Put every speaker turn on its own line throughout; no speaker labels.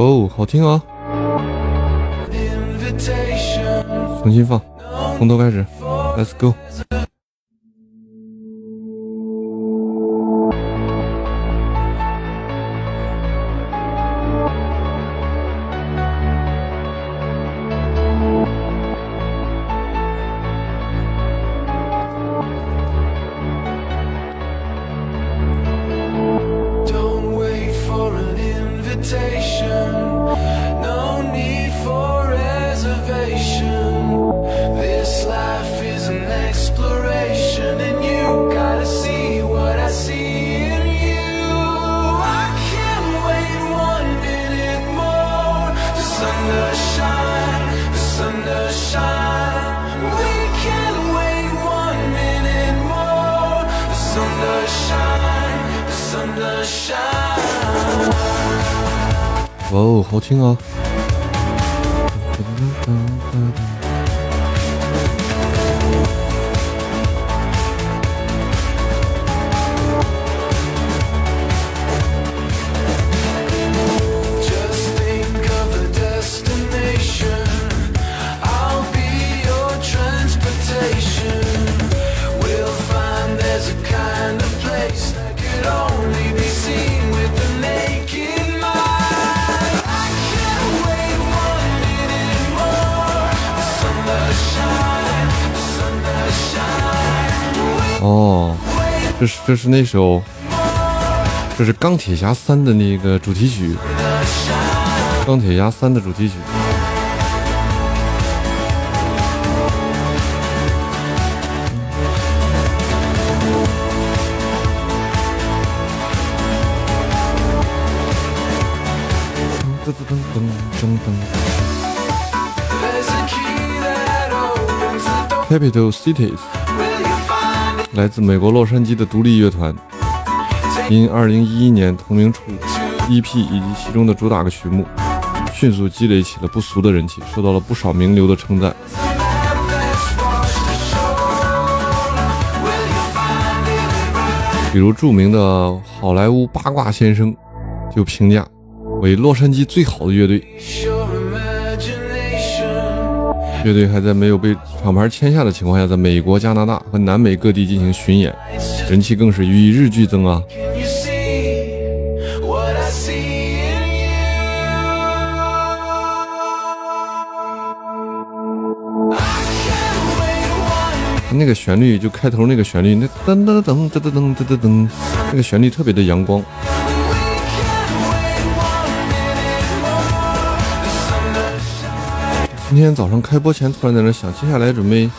哦，好听啊！重新放，从头开始，Let's go。哇哦，好听啊！这是，这是那首，这是钢铁侠三的那个主题曲，钢铁侠三的主题曲。来自美国洛杉矶的独立乐团，因2011年同名处 EP 以及其中的主打歌曲目，迅速积累起了不俗的人气，受到了不少名流的称赞。比如著名的好莱坞八卦先生就评价为洛杉矶最好的乐队。乐队还在没有被厂牌签下的情况下，在美国、加拿大和南美各地进行巡演，人气更是与日俱增啊！那个旋律就开头那个旋律，那噔噔噔噔噔噔噔噔，那个旋律特别的阳光。今天早上开播前突然在那想，接下来准备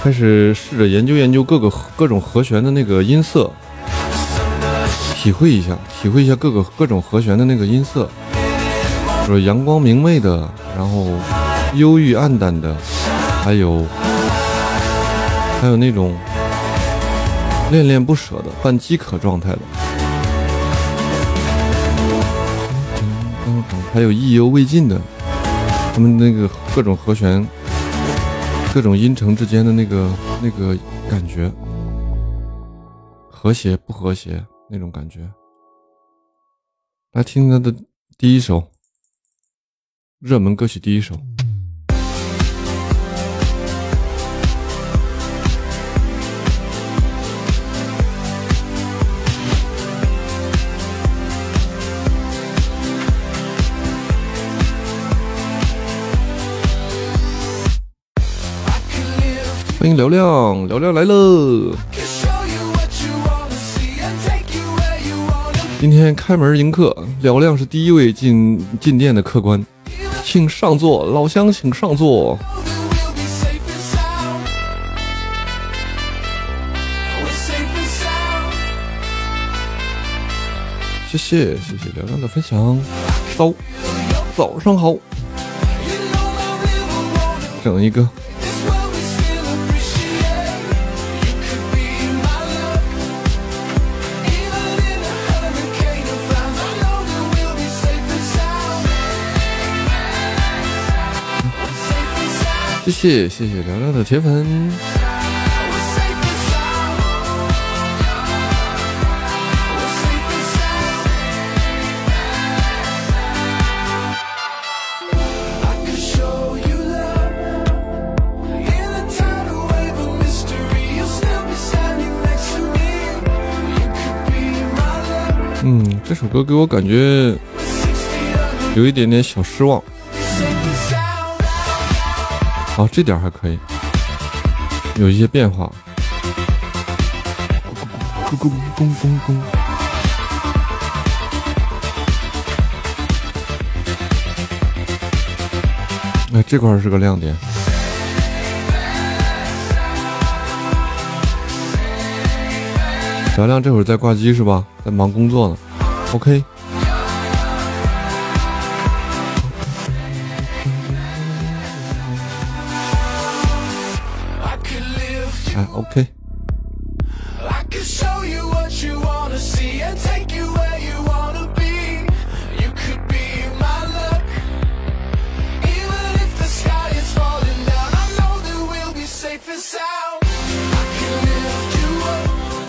开始试着研究研究各个各种和弦的那个音色，体会一下，体会一下各个各种和弦的那个音色，就是阳光明媚的，然后忧郁暗淡的，还有还有那种恋恋不舍的半饥渴状态的，还有意犹未尽的。他们那个各种和弦、各种音程之间的那个那个感觉，和谐不和谐那种感觉。来听他的第一首热门歌曲，第一首。嘹亮嘹亮来
喽，
今天开门迎客，嘹亮是第一位进进店的客官，请上座，老乡请上座。谢谢谢谢辽阳的分享，骚，早上好，整一个。谢谢谢谢聊聊的铁粉。嗯，这首歌给我感觉有一点点小失望。好，这点还可以，有一些变化。咕咕咕咕咕咕。哎，这块是个亮点。小亮这会儿在挂机是吧？在忙工作呢。OK。哎，OK。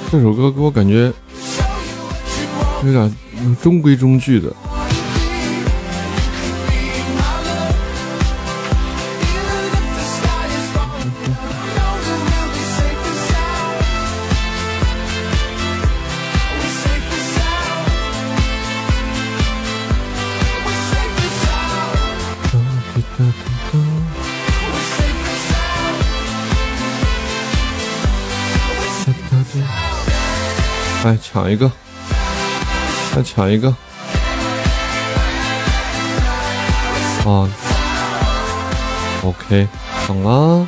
这首歌给我感觉有点中规中矩的。来抢一个，再抢一个啊！OK，抢了。